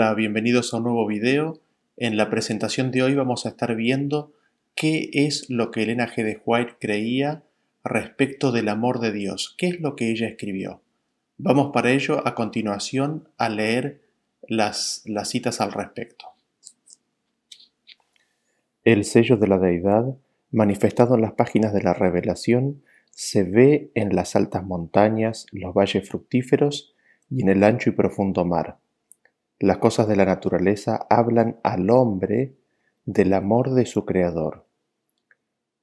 Bienvenidos a un nuevo video. En la presentación de hoy vamos a estar viendo qué es lo que Elena G. de White creía respecto del amor de Dios, qué es lo que ella escribió. Vamos para ello a continuación a leer las citas al respecto. El sello de la deidad, manifestado en las páginas de la revelación, se ve en las altas montañas, los valles fructíferos y en el ancho y profundo mar las cosas de la naturaleza hablan al hombre del amor de su Creador.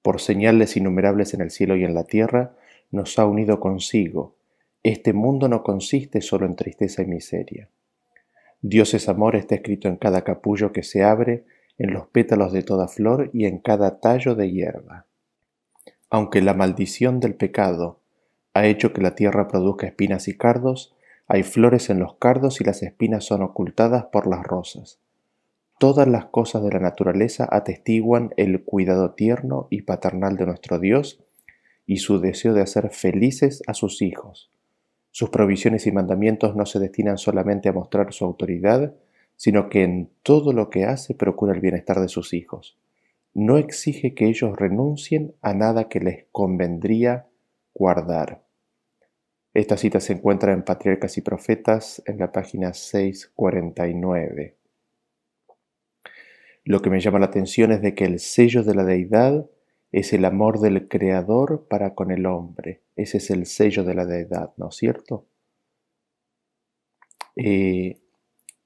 Por señales innumerables en el cielo y en la tierra, nos ha unido consigo. Este mundo no consiste solo en tristeza y miseria. Dios es amor está escrito en cada capullo que se abre, en los pétalos de toda flor y en cada tallo de hierba. Aunque la maldición del pecado ha hecho que la tierra produzca espinas y cardos, hay flores en los cardos y las espinas son ocultadas por las rosas. Todas las cosas de la naturaleza atestiguan el cuidado tierno y paternal de nuestro Dios y su deseo de hacer felices a sus hijos. Sus provisiones y mandamientos no se destinan solamente a mostrar su autoridad, sino que en todo lo que hace procura el bienestar de sus hijos. No exige que ellos renuncien a nada que les convendría guardar. Esta cita se encuentra en Patriarcas y Profetas en la página 649. Lo que me llama la atención es de que el sello de la deidad es el amor del Creador para con el hombre. Ese es el sello de la deidad, ¿no es cierto? Eh,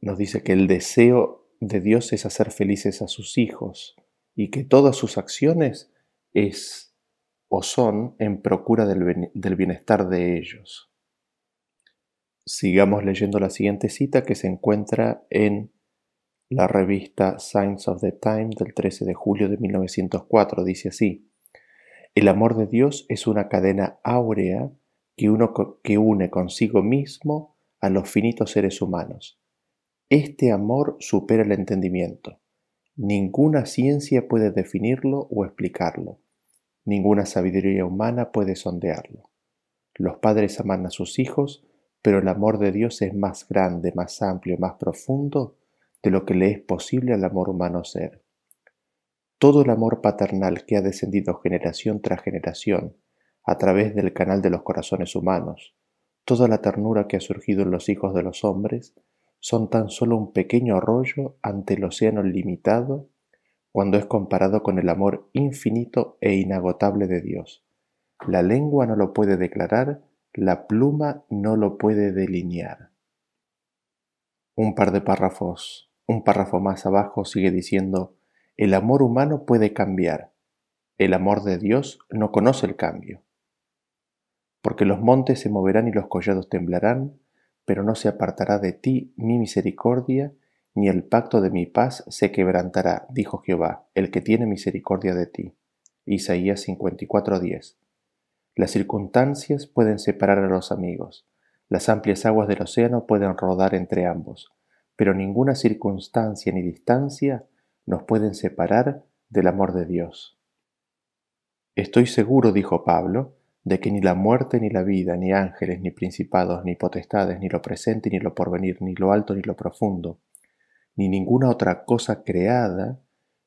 nos dice que el deseo de Dios es hacer felices a sus hijos y que todas sus acciones es o son en procura del bienestar de ellos. Sigamos leyendo la siguiente cita que se encuentra en la revista Signs of the Time del 13 de julio de 1904. Dice así, el amor de Dios es una cadena áurea que, uno, que une consigo mismo a los finitos seres humanos. Este amor supera el entendimiento. Ninguna ciencia puede definirlo o explicarlo. Ninguna sabiduría humana puede sondearlo. Los padres aman a sus hijos, pero el amor de Dios es más grande, más amplio, más profundo de lo que le es posible al amor humano ser. Todo el amor paternal que ha descendido generación tras generación a través del canal de los corazones humanos, toda la ternura que ha surgido en los hijos de los hombres, son tan solo un pequeño arroyo ante el océano limitado cuando es comparado con el amor infinito e inagotable de Dios. La lengua no lo puede declarar, la pluma no lo puede delinear. Un par de párrafos, un párrafo más abajo sigue diciendo, el amor humano puede cambiar, el amor de Dios no conoce el cambio. Porque los montes se moverán y los collados temblarán, pero no se apartará de ti mi misericordia, ni el pacto de mi paz se quebrantará, dijo Jehová, el que tiene misericordia de ti. Isaías 54:10. Las circunstancias pueden separar a los amigos, las amplias aguas del océano pueden rodar entre ambos, pero ninguna circunstancia ni distancia nos pueden separar del amor de Dios. Estoy seguro, dijo Pablo, de que ni la muerte ni la vida, ni ángeles, ni principados, ni potestades, ni lo presente, ni lo porvenir, ni lo alto, ni lo profundo, ni ninguna otra cosa creada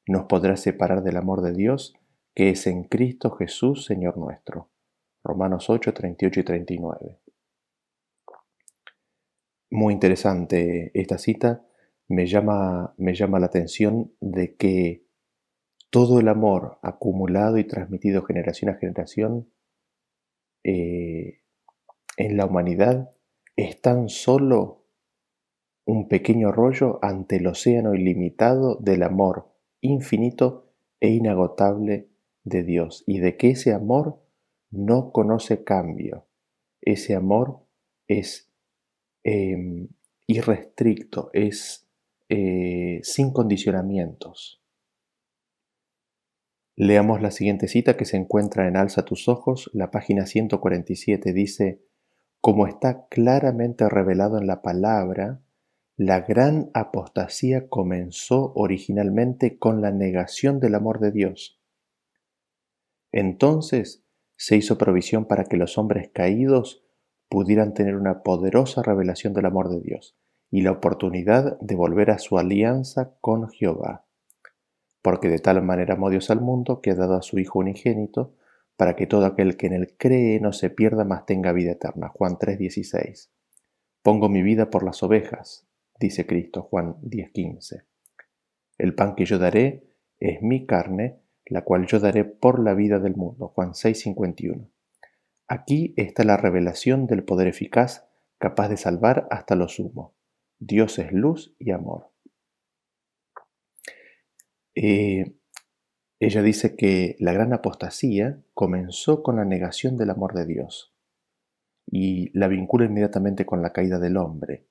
nos podrá separar del amor de Dios que es en Cristo Jesús, Señor nuestro. Romanos 8, 38 y 39. Muy interesante esta cita. Me llama, me llama la atención de que todo el amor acumulado y transmitido generación a generación eh, en la humanidad es tan solo un pequeño rollo ante el océano ilimitado del amor infinito e inagotable de Dios y de que ese amor no conoce cambio. Ese amor es em, irrestricto, es eh, sin condicionamientos. Leamos la siguiente cita que se encuentra en Alza tus ojos, la página 147 dice, como está claramente revelado en la palabra, la gran apostasía comenzó originalmente con la negación del amor de Dios. Entonces se hizo provisión para que los hombres caídos pudieran tener una poderosa revelación del amor de Dios. y la oportunidad de volver a su alianza con Jehová. Porque de tal manera amó Dios al mundo que ha dado a su Hijo unigénito, para que todo aquel que en él cree no se pierda, mas tenga vida eterna. Juan 3:16. Pongo mi vida por las ovejas, dice Cristo, Juan 10:15. El pan que yo daré es mi carne, la cual yo daré por la vida del mundo. Juan 6:51. Aquí está la revelación del poder eficaz capaz de salvar hasta lo sumo. Dios es luz y amor. Eh, ella dice que la gran apostasía comenzó con la negación del amor de Dios y la vincula inmediatamente con la caída del hombre.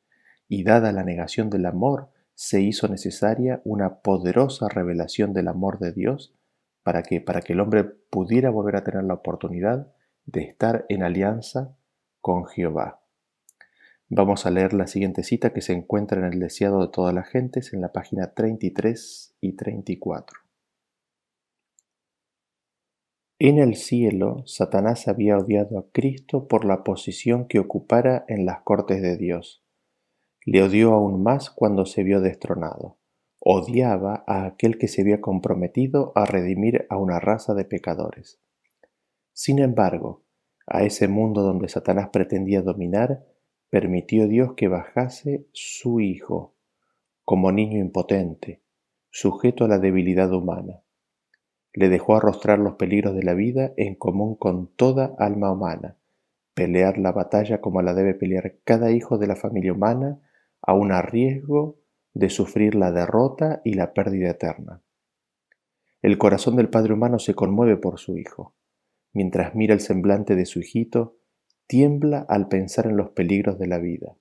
Y dada la negación del amor, se hizo necesaria una poderosa revelación del amor de Dios para que, para que el hombre pudiera volver a tener la oportunidad de estar en alianza con Jehová. Vamos a leer la siguiente cita que se encuentra en el deseado de todas las gentes en la página 33 y 34. En el cielo, Satanás había odiado a Cristo por la posición que ocupara en las cortes de Dios. Le odió aún más cuando se vio destronado. Odiaba a aquel que se había comprometido a redimir a una raza de pecadores. Sin embargo, a ese mundo donde Satanás pretendía dominar, permitió Dios que bajase su Hijo, como niño impotente, sujeto a la debilidad humana le dejó arrostrar los peligros de la vida en común con toda alma humana, pelear la batalla como la debe pelear cada hijo de la familia humana, aun a riesgo de sufrir la derrota y la pérdida eterna. El corazón del Padre humano se conmueve por su Hijo. Mientras mira el semblante de su hijito, tiembla al pensar en los peligros de la vida.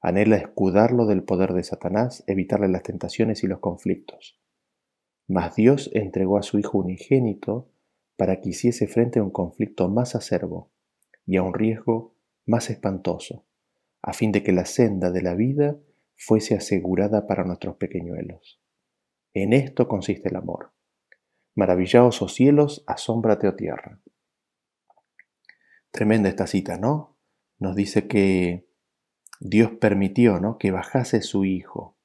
Anhela escudarlo del poder de Satanás, evitarle las tentaciones y los conflictos. Mas Dios entregó a su Hijo unigénito para que hiciese frente a un conflicto más acerbo y a un riesgo más espantoso, a fin de que la senda de la vida fuese asegurada para nuestros pequeñuelos. En esto consiste el amor. Maravillaos, oh cielos, asómbrate, oh tierra. Tremenda esta cita, ¿no? Nos dice que Dios permitió, ¿no? Que bajase su Hijo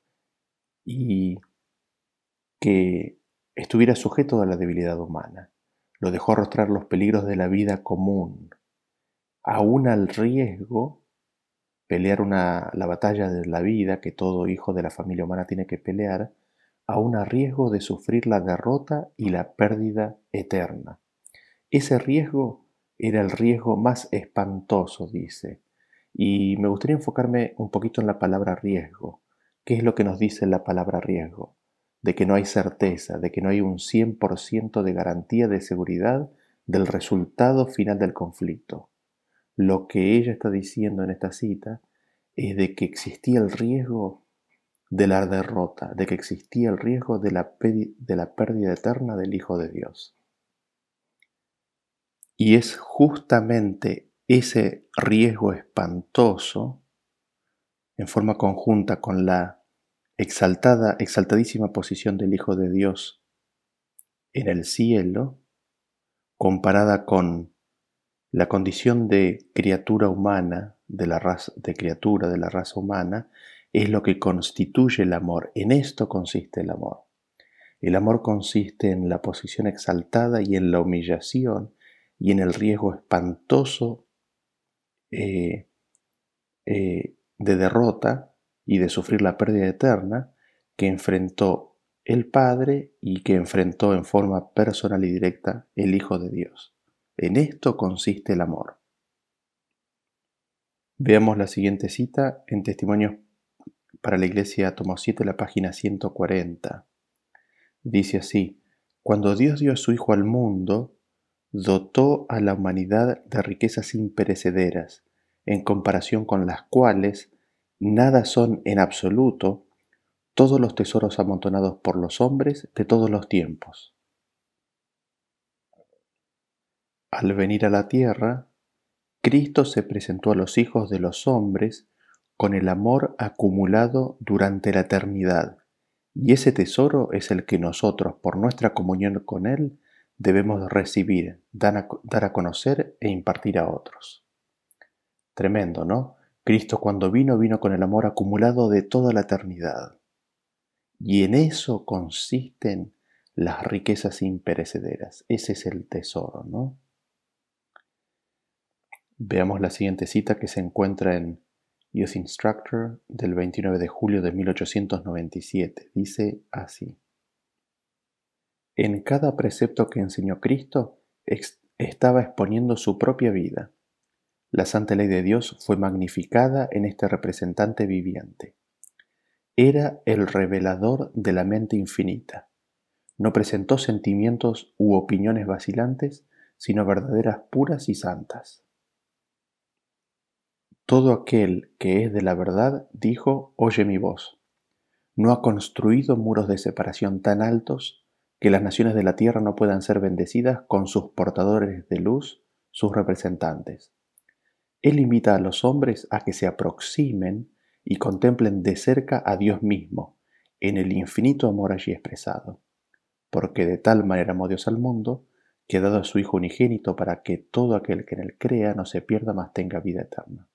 y que estuviera sujeto a la debilidad humana. Lo dejó arrostrar los peligros de la vida común, aún al riesgo pelear una, la batalla de la vida que todo hijo de la familia humana tiene que pelear, aún a riesgo de sufrir la derrota y la pérdida eterna. Ese riesgo era el riesgo más espantoso, dice. Y me gustaría enfocarme un poquito en la palabra riesgo. ¿Qué es lo que nos dice la palabra riesgo? de que no hay certeza, de que no hay un 100% de garantía de seguridad del resultado final del conflicto. Lo que ella está diciendo en esta cita es de que existía el riesgo de la derrota, de que existía el riesgo de la, de la pérdida eterna del Hijo de Dios. Y es justamente ese riesgo espantoso, en forma conjunta con la exaltada, exaltadísima posición del Hijo de Dios en el cielo, comparada con la condición de criatura humana, de la raza, de criatura de la raza humana, es lo que constituye el amor. En esto consiste el amor. El amor consiste en la posición exaltada y en la humillación y en el riesgo espantoso eh, eh, de derrota y de sufrir la pérdida eterna que enfrentó el Padre y que enfrentó en forma personal y directa el Hijo de Dios. En esto consiste el amor. Veamos la siguiente cita en Testimonios para la Iglesia Tomo 7, la página 140. Dice así, cuando Dios dio a su Hijo al mundo, dotó a la humanidad de riquezas imperecederas, en comparación con las cuales Nada son en absoluto todos los tesoros amontonados por los hombres de todos los tiempos. Al venir a la tierra, Cristo se presentó a los hijos de los hombres con el amor acumulado durante la eternidad, y ese tesoro es el que nosotros, por nuestra comunión con Él, debemos recibir, dar a, conocer e impartir a otros. Tremendo, ¿no? Cristo cuando vino, vino con el amor acumulado de toda la eternidad. Y en eso consisten las riquezas imperecederas. Ese es el tesoro, ¿no? Veamos la siguiente cita que se encuentra en Youth Instructor del 29 de julio de 1897. Dice así. En cada precepto que enseñó Cristo estaba exponiendo su propia vida. La santa ley de Dios fue magnificada en este representante viviente. Era el revelador de la mente infinita. No presentó sentimientos u opiniones vacilantes, sino verdaderas puras y santas. Todo aquel que es de la verdad dijo, oye mi voz. No ha construido muros de separación tan altos que las naciones de la tierra no puedan ser bendecidas con sus portadores de luz, sus representantes. Él invita a los hombres a que se aproximen y contemplen de cerca a Dios mismo, en el infinito amor allí expresado, porque de tal manera amó Dios al mundo, que ha dado a su Hijo unigénito para que todo aquel que en él crea no se pierda, mas tenga vida eterna.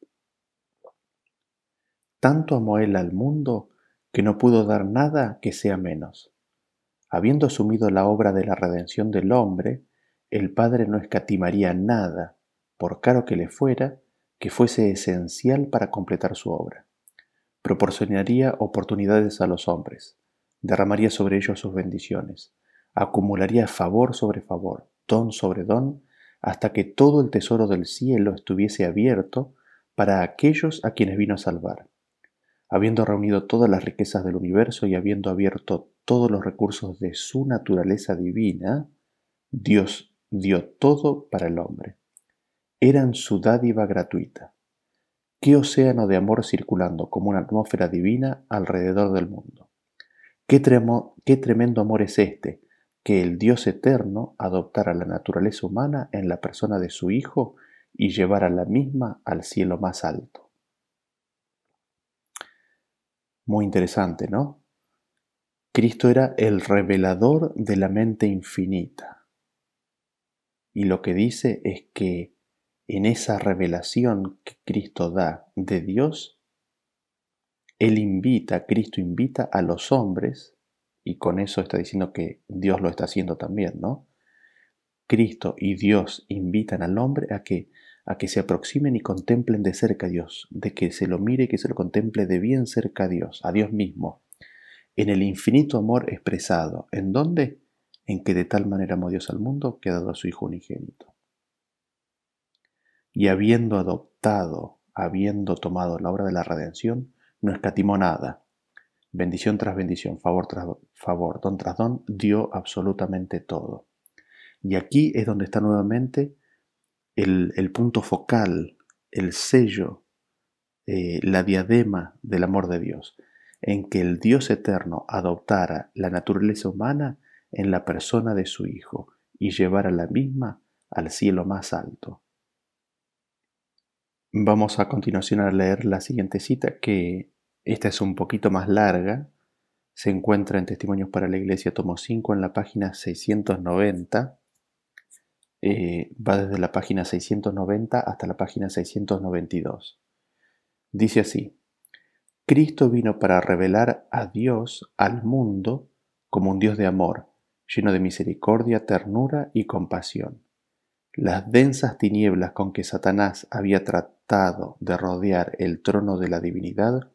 Tanto amó él al mundo que no pudo dar nada que sea menos. Habiendo asumido la obra de la redención del hombre, el Padre no escatimaría nada, por caro que le fuera, que fuese esencial para completar su obra. Proporcionaría oportunidades a los hombres, derramaría sobre ellos sus bendiciones, acumularía favor sobre favor, don sobre don, hasta que todo el tesoro del cielo estuviese abierto para aquellos a quienes vino a salvar. Habiendo reunido todas las riquezas del universo y habiendo abierto todos los recursos de su naturaleza divina, Dios dio todo para el hombre eran su dádiva gratuita. Qué océano de amor circulando como una atmósfera divina alrededor del mundo. Qué, qué tremendo amor es este, que el Dios eterno adoptara la naturaleza humana en la persona de su Hijo y llevara la misma al cielo más alto. Muy interesante, ¿no? Cristo era el revelador de la mente infinita. Y lo que dice es que en esa revelación que Cristo da de Dios, Él invita, Cristo invita a los hombres, y con eso está diciendo que Dios lo está haciendo también, ¿no? Cristo y Dios invitan al hombre a que, a que se aproximen y contemplen de cerca a Dios, de que se lo mire y que se lo contemple de bien cerca a Dios, a Dios mismo, en el infinito amor expresado. ¿En dónde? En que de tal manera amó Dios al mundo que ha dado a su Hijo unigénito y habiendo adoptado, habiendo tomado la obra de la redención, no escatimó nada. Bendición tras bendición, favor tras favor, don tras don, dio absolutamente todo. Y aquí es donde está nuevamente el, punto focal, el sello, eh, la diadema del amor de Dios, en que el Dios eterno adoptara la naturaleza humana en la persona de su Hijo y llevara la misma al cielo más alto. Vamos a continuación a leer la siguiente cita, que esta es un poquito más larga. Se encuentra en Testimonios para la Iglesia, tomo 5, en la página 690. Eh, va desde la página 690 hasta la página 692. Dice así, Cristo vino para revelar a Dios al mundo como un Dios de amor, lleno de misericordia, ternura y compasión. Las densas tinieblas con que Satanás había tratado de rodear el trono de la divinidad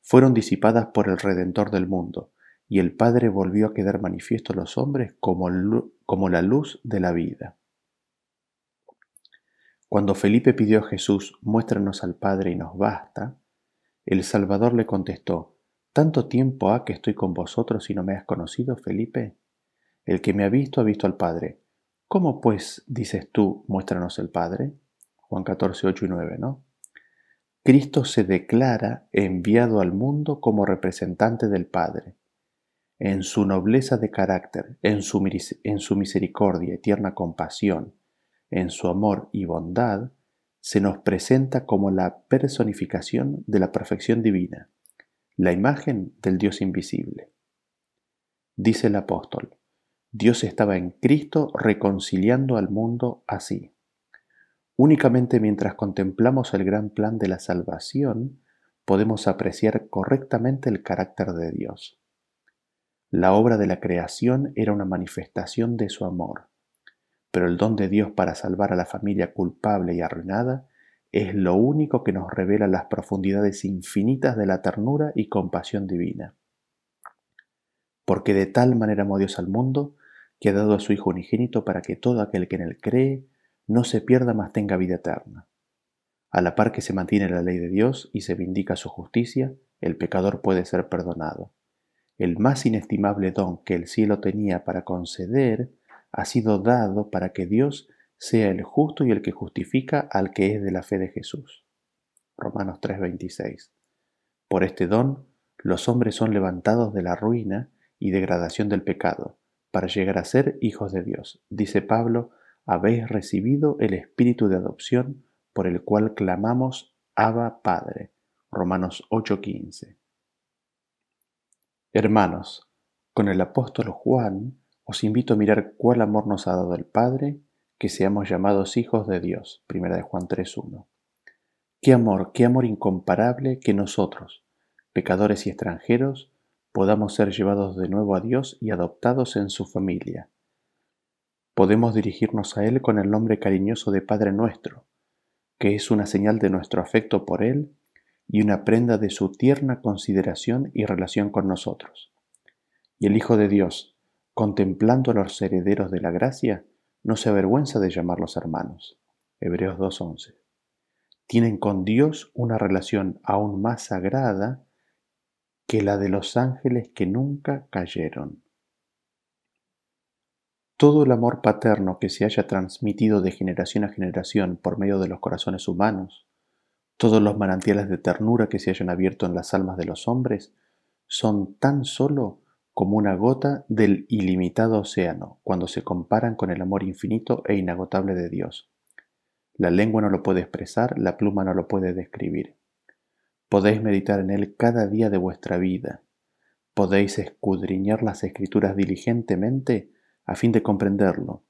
fueron disipadas por el Redentor del mundo, y el Padre volvió a quedar manifiesto a los hombres como, como la luz de la vida. Cuando Felipe pidió a Jesús, muéstranos al Padre y nos basta, el Salvador le contestó, ¿tanto tiempo ha que estoy con vosotros y no me has conocido, Felipe? El que me ha visto ha visto al Padre. ¿Cómo pues dices tú, muéstranos el Padre? Juan 14, 8 y 9, ¿no? Cristo se declara enviado al mundo como representante del Padre. En su nobleza de carácter, en su, en su misericordia y tierna compasión, en su amor y bondad, se nos presenta como la personificación de la perfección divina, la imagen del Dios invisible. Dice el apóstol, Dios estaba en Cristo reconciliando al mundo así. Únicamente mientras contemplamos el gran plan de la salvación, podemos apreciar correctamente el carácter de Dios. La obra de la creación era una manifestación de su amor, pero el don de Dios para salvar a la familia culpable y arruinada es lo único que nos revela las profundidades infinitas de la ternura y compasión divina. Porque de tal manera amó Dios al mundo, que ha dado a su Hijo unigénito para que todo aquel que en él cree no se pierda, mas tenga vida eterna. A la par que se mantiene la ley de Dios y se vindica su justicia, el pecador puede ser perdonado. El más inestimable don que el cielo tenía para conceder ha sido dado para que Dios sea el justo y el que justifica al que es de la fe de Jesús. Romanos 3:26. Por este don, los hombres son levantados de la ruina y degradación del pecado, para llegar a ser hijos de Dios. Dice Pablo, habéis recibido el espíritu de adopción por el cual clamamos Abba Padre. Romanos 8:15. Hermanos, con el apóstol Juan os invito a mirar cuál amor nos ha dado el Padre, que seamos llamados hijos de Dios. Primera de Juan 3:1. Qué amor, qué amor incomparable que nosotros, pecadores y extranjeros, podamos ser llevados de nuevo a Dios y adoptados en su familia. Podemos dirigirnos a Él con el nombre cariñoso de Padre nuestro, que es una señal de nuestro afecto por Él y una prenda de su tierna consideración y relación con nosotros. Y el Hijo de Dios, contemplando a los herederos de la gracia, no se avergüenza de llamarlos hermanos. Hebreos 2.11. Tienen con Dios una relación aún más sagrada que la de los ángeles que nunca cayeron. Todo el amor paterno que se haya transmitido de generación a generación por medio de los corazones humanos, todos los manantiales de ternura que se hayan abierto en las almas de los hombres, son tan solo como una gota del ilimitado océano cuando se comparan con el amor infinito e inagotable de Dios. La lengua no lo puede expresar, la pluma no lo puede describir. Podéis meditar en él cada día de vuestra vida. Podéis escudriñar las escrituras diligentemente a fin de comprenderlo,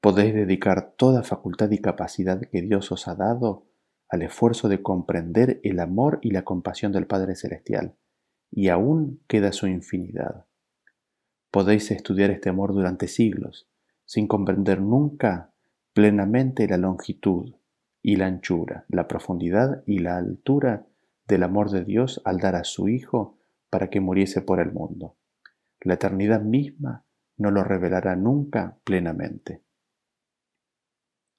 podéis dedicar toda facultad y capacidad que Dios os ha dado al esfuerzo de comprender el amor y la compasión del Padre Celestial, y aún queda su infinidad. Podéis estudiar este amor durante siglos, sin comprender nunca plenamente la longitud y la anchura, la profundidad y la altura del amor de Dios al dar a su Hijo para que muriese por el mundo. La eternidad misma no lo revelará nunca plenamente.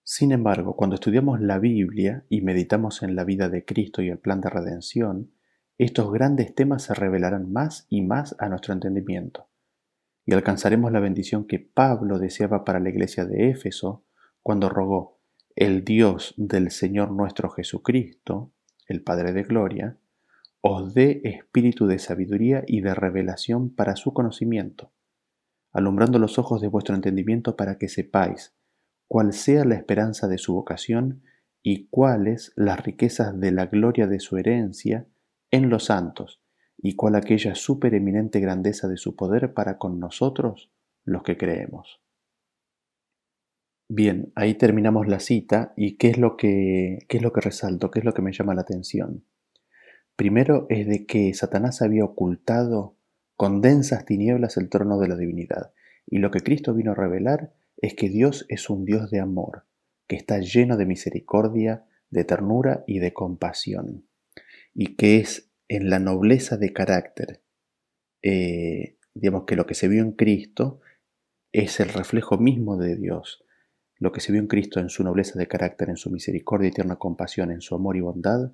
Sin embargo, cuando estudiamos la Biblia y meditamos en la vida de Cristo y el plan de redención, estos grandes temas se revelarán más y más a nuestro entendimiento, y alcanzaremos la bendición que Pablo deseaba para la iglesia de Éfeso cuando rogó, el Dios del Señor nuestro Jesucristo, el Padre de Gloria, os dé espíritu de sabiduría y de revelación para su conocimiento alumbrando los ojos de vuestro entendimiento para que sepáis cuál sea la esperanza de su vocación y cuáles las riquezas de la gloria de su herencia en los santos y cuál aquella supereminente grandeza de su poder para con nosotros los que creemos. Bien, ahí terminamos la cita y ¿qué es lo que, qué es lo que resalto? ¿Qué es lo que me llama la atención? Primero es de que Satanás había ocultado con densas tinieblas el trono de la divinidad. Y lo que Cristo vino a revelar es que Dios es un Dios de amor, que está lleno de misericordia, de ternura y de compasión, y que es en la nobleza de carácter, eh, digamos que lo que se vio en Cristo es el reflejo mismo de Dios. Lo que se vio en Cristo en su nobleza de carácter, en su misericordia y tierna compasión, en su amor y bondad,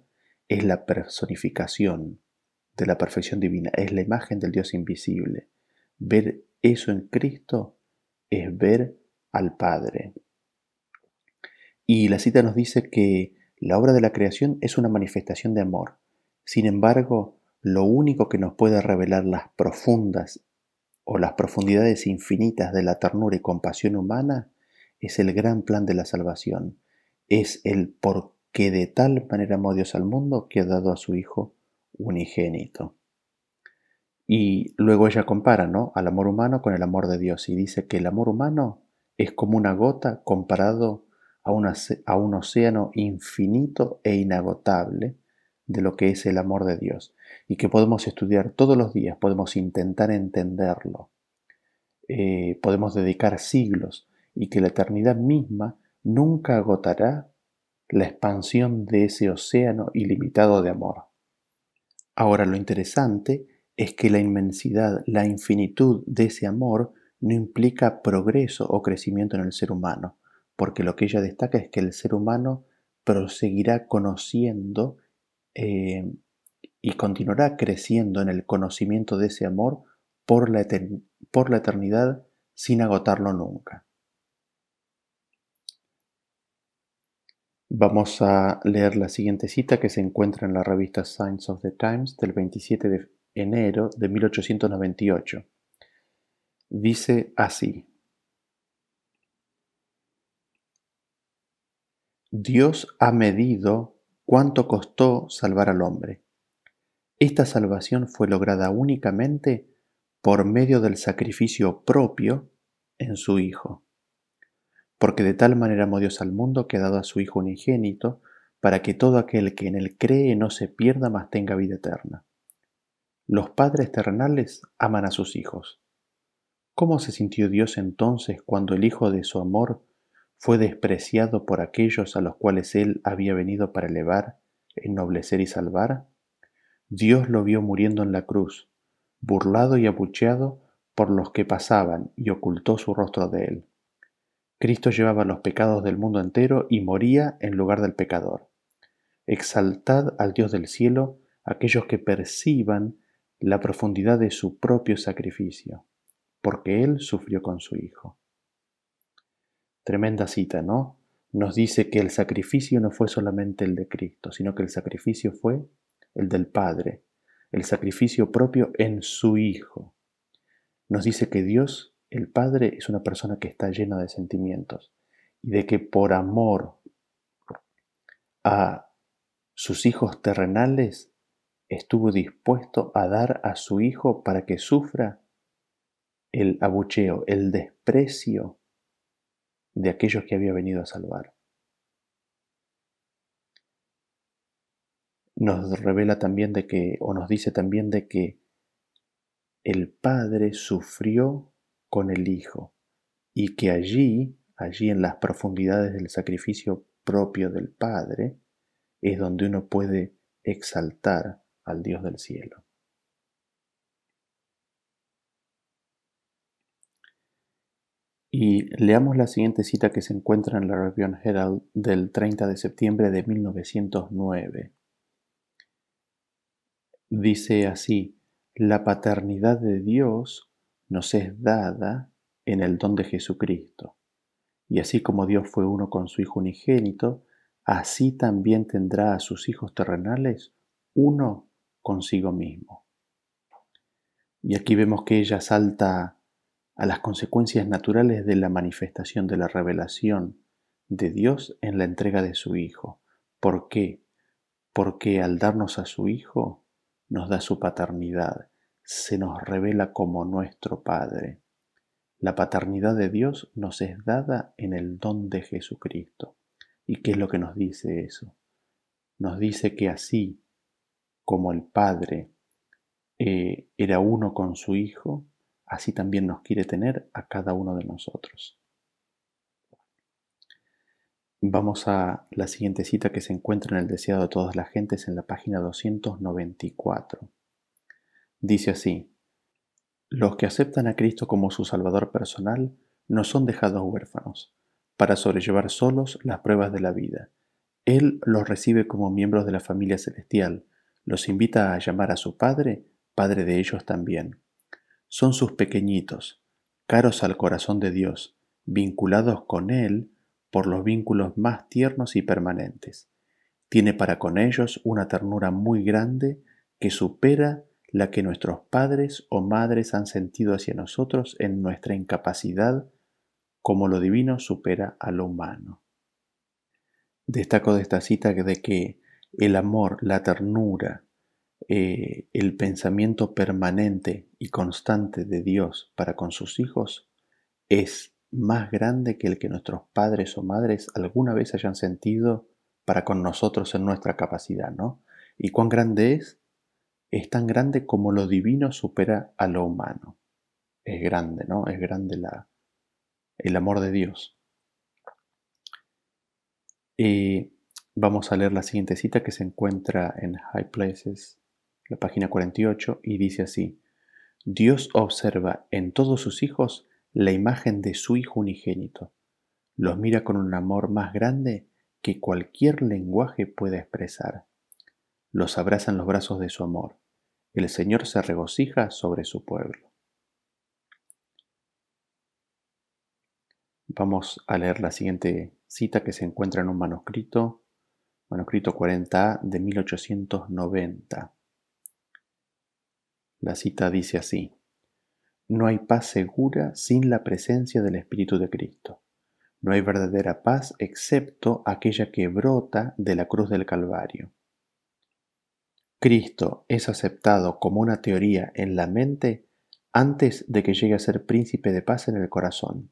es la personificación de la perfección divina, es la imagen del Dios invisible. Ver eso en Cristo es ver al Padre. Y la cita nos dice que la obra de la creación es una manifestación de amor. Sin embargo, lo único que nos puede revelar las profundas o las profundidades infinitas de la ternura y compasión humana es el gran plan de la salvación. Es el por qué de tal manera amó Dios al mundo que ha dado a su Hijo unigénito. Y luego ella compara ¿no? al amor humano con el amor de Dios y dice que el amor humano es como una gota comparado a, a un océano infinito e inagotable de lo que es el amor de Dios y que podemos estudiar todos los días, podemos intentar entenderlo, eh, podemos dedicar siglos y que la eternidad misma nunca agotará la expansión de ese océano ilimitado de amor. Ahora lo interesante es que la inmensidad, la infinitud de ese amor no implica progreso o crecimiento en el ser humano, porque lo que ella destaca es que el ser humano proseguirá conociendo eh, y continuará creciendo en el conocimiento de ese amor por la, por la eternidad sin agotarlo nunca. Vamos a leer la siguiente cita que se encuentra en la revista Signs of the Times del 27 de enero de 1898. Dice así. Dios ha medido cuánto costó salvar al hombre. Esta salvación fue lograda únicamente por medio del sacrificio propio en su Hijo. Porque de tal manera amó Dios al mundo que ha dado a su Hijo unigénito, para que todo aquel que en él cree no se pierda, mas tenga vida eterna. Los padres terrenales aman a sus hijos. ¿Cómo se sintió Dios entonces cuando el Hijo de su amor fue despreciado por aquellos a los cuales Él había venido para elevar, ennoblecer y salvar? Dios lo vio muriendo en la cruz, burlado y abucheado por los que pasaban y ocultó su rostro de él. Cristo llevaba los pecados del mundo entero y moría en lugar del pecador. Exaltad al Dios del cielo aquellos que perciban la profundidad de su propio sacrificio, porque Él sufrió con su Hijo. Tremenda cita, ¿no? Nos dice que el sacrificio no fue solamente el de Cristo, sino que el sacrificio fue el del Padre, el sacrificio propio en su Hijo. Nos dice que Dios, el Padre, es una persona que está llena de sentimientos y de que por amor a sus hijos terrenales estuvo dispuesto a dar a su Hijo para que sufra el abucheo, el desprecio de aquellos que había venido a salvar. nos revela también de que, o nos dice también de que el Padre sufrió con el Hijo y que allí, allí en las profundidades del sacrificio propio del Padre, es donde uno puede exaltar al Dios del cielo. Y leamos la siguiente cita que se encuentra en la Review Herald del 30 de septiembre de 1909. Dice así, la paternidad de Dios nos es dada en el don de Jesucristo. Y así como Dios fue uno con su Hijo unigénito, así también tendrá a sus hijos terrenales uno consigo mismo. Y aquí vemos que ella salta a las consecuencias naturales de la manifestación de la revelación de Dios en la entrega de su Hijo. ¿Por qué? Porque al darnos a su Hijo, nos da su paternidad, se nos revela como nuestro Padre. La paternidad de Dios nos es dada en el don de Jesucristo. ¿Y qué es lo que nos dice eso? Nos dice que así como el Padre eh, era uno con su Hijo, así también nos quiere tener a cada uno de nosotros. Vamos a la siguiente cita que se encuentra en el deseado de todas las gentes en la página 294. Dice así, los que aceptan a Cristo como su Salvador personal no son dejados huérfanos para sobrellevar solos las pruebas de la vida. Él los recibe como miembros de la familia celestial, los invita a llamar a su Padre, Padre de ellos también. Son sus pequeñitos, caros al corazón de Dios, vinculados con Él por los vínculos más tiernos y permanentes. Tiene para con ellos una ternura muy grande que supera la que nuestros padres o madres han sentido hacia nosotros en nuestra incapacidad, como lo divino supera a lo humano. Destaco de esta cita de que el amor, la ternura, eh, el pensamiento permanente y constante de Dios para con sus hijos es más grande que el que nuestros padres o madres alguna vez hayan sentido para con nosotros en nuestra capacidad, ¿no? ¿Y cuán grande es? Es tan grande como lo divino supera a lo humano. Es grande, ¿no? Es grande la, el amor de Dios. Y vamos a leer la siguiente cita que se encuentra en High Places, la página 48, y dice así, Dios observa en todos sus hijos la imagen de su Hijo unigénito. Los mira con un amor más grande que cualquier lenguaje pueda expresar. Los abraza en los brazos de su amor. El Señor se regocija sobre su pueblo. Vamos a leer la siguiente cita que se encuentra en un manuscrito, manuscrito 40A de 1890. La cita dice así, No hay paz segura sin la presencia del Espíritu de Cristo. No hay verdadera paz excepto aquella que brota de la cruz del Calvario. Cristo es aceptado como una teoría en la mente antes de que llegue a ser príncipe de paz en el corazón.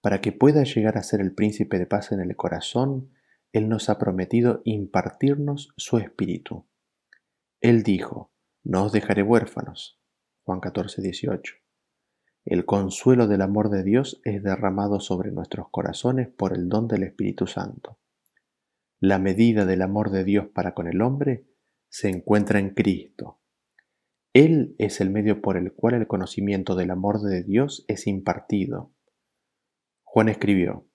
Para que pueda llegar a ser el príncipe de paz en el corazón, Él nos ha prometido impartirnos su espíritu. Él dijo, no os dejaré huérfanos. Juan 14, 18. El consuelo del amor de Dios es derramado sobre nuestros corazones por el don del Espíritu Santo. La medida del amor de Dios para con el hombre se encuentra en Cristo. Él es el medio por el cual el conocimiento del amor de Dios es impartido Juan escribió,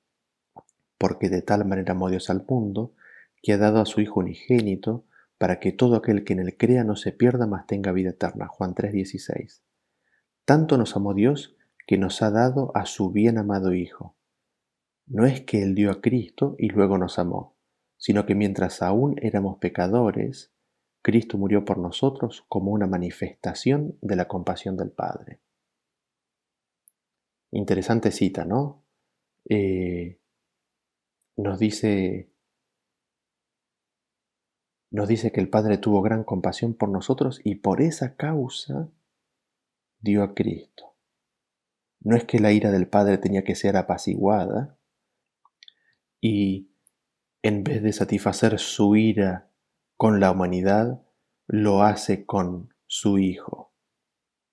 porque de tal manera amó Dios al mundo, que ha dado a su Hijo unigénito, para que todo aquel que en él crea no se pierda, mas tenga vida eterna. Juan 3:16. Tanto nos amó Dios que nos ha dado a su bien amado Hijo. No es que Él dio a Cristo y luego nos amó, sino que mientras aún éramos pecadores, Cristo murió por nosotros como una manifestación de la compasión del Padre. Interesante cita, ¿no? Eh, nos dice nos dice que el Padre tuvo gran compasión por nosotros y por esa causa dio a Cristo. No es que la ira del Padre tenía que ser apaciguada y en vez de satisfacer su ira con la humanidad, lo hace con su Hijo.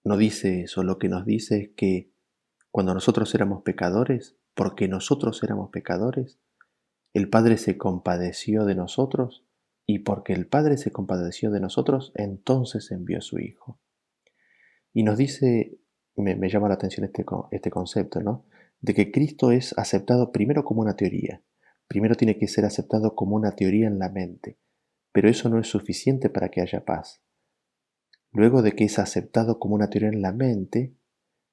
No dice eso, lo que nos dice es que cuando nosotros éramos pecadores, porque nosotros éramos pecadores, el Padre se compadeció de nosotros y porque el Padre se compadeció de nosotros, entonces envió a su Hijo. Y nos dice, me, llama la atención este, este concepto, ¿no? De que Cristo es aceptado primero como una teoría. Primero tiene que ser aceptado como una teoría en la mente, pero eso no es suficiente para que haya paz. Luego de que es aceptado como una teoría en la mente,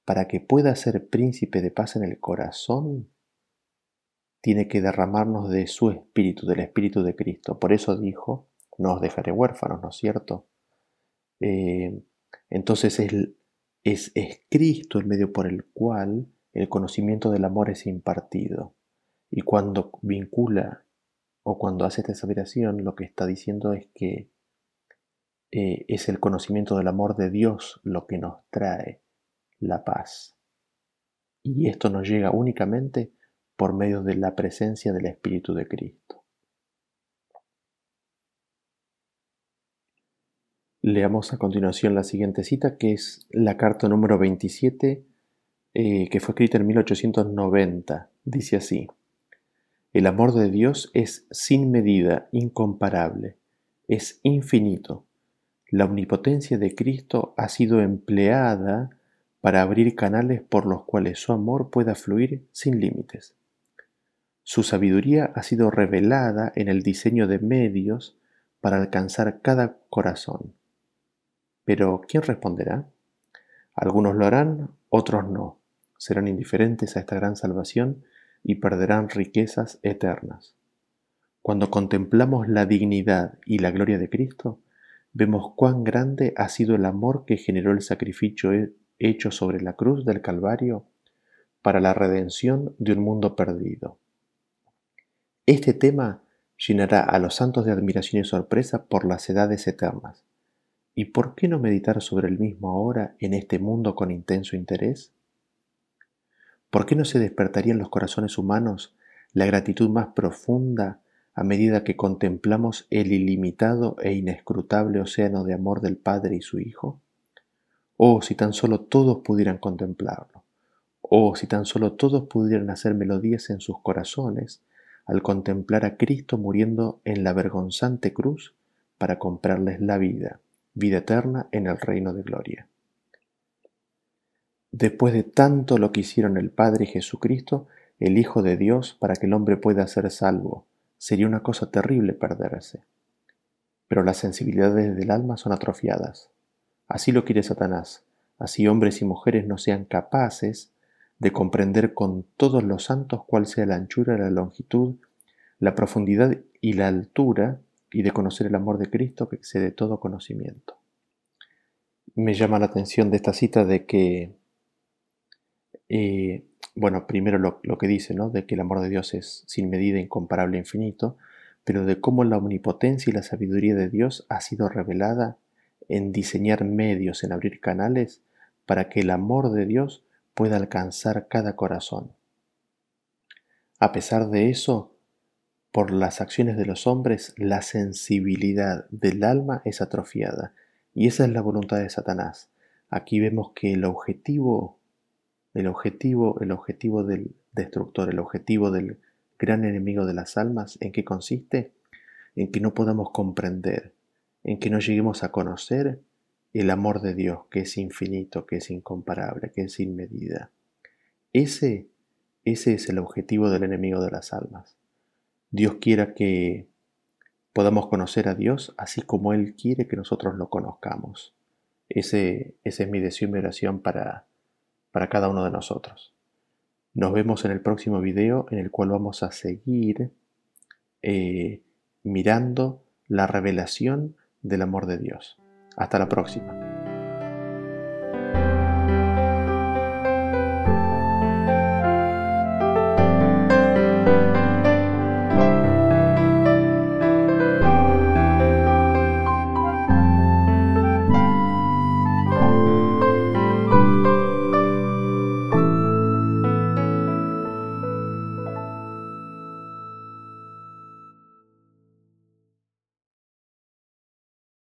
para que pueda ser príncipe de paz en el corazón, tiene que derramarnos de su espíritu, del espíritu de Cristo. Por eso dijo, no os dejaré huérfanos, ¿no es cierto? Eh, entonces es, es, es Cristo el medio por el cual el conocimiento del amor es impartido. Y cuando vincula o cuando hace esta aseveración, lo que está diciendo es que eh, es el conocimiento del amor de Dios lo que nos trae la paz. Y esto nos llega únicamente por medio de la presencia del Espíritu de Cristo. Leamos a continuación la siguiente cita, que es la carta número 27, eh, que fue escrita en 1890. Dice así, El amor de Dios es sin medida, incomparable, es infinito. La omnipotencia de Cristo ha sido empleada para abrir canales por los cuales su amor pueda fluir sin límites. Su sabiduría ha sido revelada en el diseño de medios para alcanzar cada corazón. Pero, ¿quién responderá? Algunos lo harán, otros no. Serán indiferentes a esta gran salvación y perderán riquezas eternas. Cuando contemplamos la dignidad y la gloria de Cristo, vemos cuán grande ha sido el amor que generó el sacrificio hecho sobre la cruz del Calvario para la redención de un mundo perdido. Este tema llenará a los santos de admiración y sorpresa por las edades eternas. ¿Y por qué no meditar sobre el mismo ahora en este mundo con intenso interés? ¿Por qué no se despertaría en los corazones humanos la gratitud más profunda a medida que contemplamos el ilimitado e inescrutable océano de amor del Padre y su Hijo? Oh, si tan solo todos pudieran contemplarlo. Oh, si tan solo todos pudieran hacer melodías en sus corazones al contemplar a Cristo muriendo en la vergonzante cruz para comprarles la vida, vida eterna en el reino de gloria. Después de tanto lo que hicieron el Padre y Jesucristo, el Hijo de Dios, para que el hombre pueda ser salvo, sería una cosa terrible perderse. Pero las sensibilidades del alma son atrofiadas. Así lo quiere Satanás. Así hombres y mujeres no sean capaces de comprender con todos los santos cuál sea la anchura, la longitud, la profundidad y la altura, y de conocer el amor de Cristo que excede todo conocimiento. Me llama la atención de esta cita de que, eh, bueno, primero lo, lo, que dice, ¿no? De que el amor de Dios es sin medida, incomparable, infinito, pero de cómo la omnipotencia y la sabiduría de Dios ha sido revelada en diseñar medios, en abrir canales para que el amor de Dios pueda alcanzar cada corazón. A pesar de eso, por las acciones de los hombres, la sensibilidad del alma es atrofiada. Y esa es la voluntad de Satanás. Aquí vemos que el objetivo, el objetivo, el objetivo del destructor, el objetivo del gran enemigo de las almas, ¿en qué consiste? En que no podamos comprender, en que no lleguemos a conocer el amor de Dios, que es infinito, que es incomparable, que es sin medida. Ese, ese es el objetivo del enemigo de las almas. Dios quiera que podamos conocer a Dios así como Él quiere que nosotros lo conozcamos. Ese, ese es mi deseo y mi oración para, para cada uno de nosotros. Nos vemos en el próximo video en el cual vamos a seguir eh, mirando la revelación del amor de Dios. Hasta la próxima.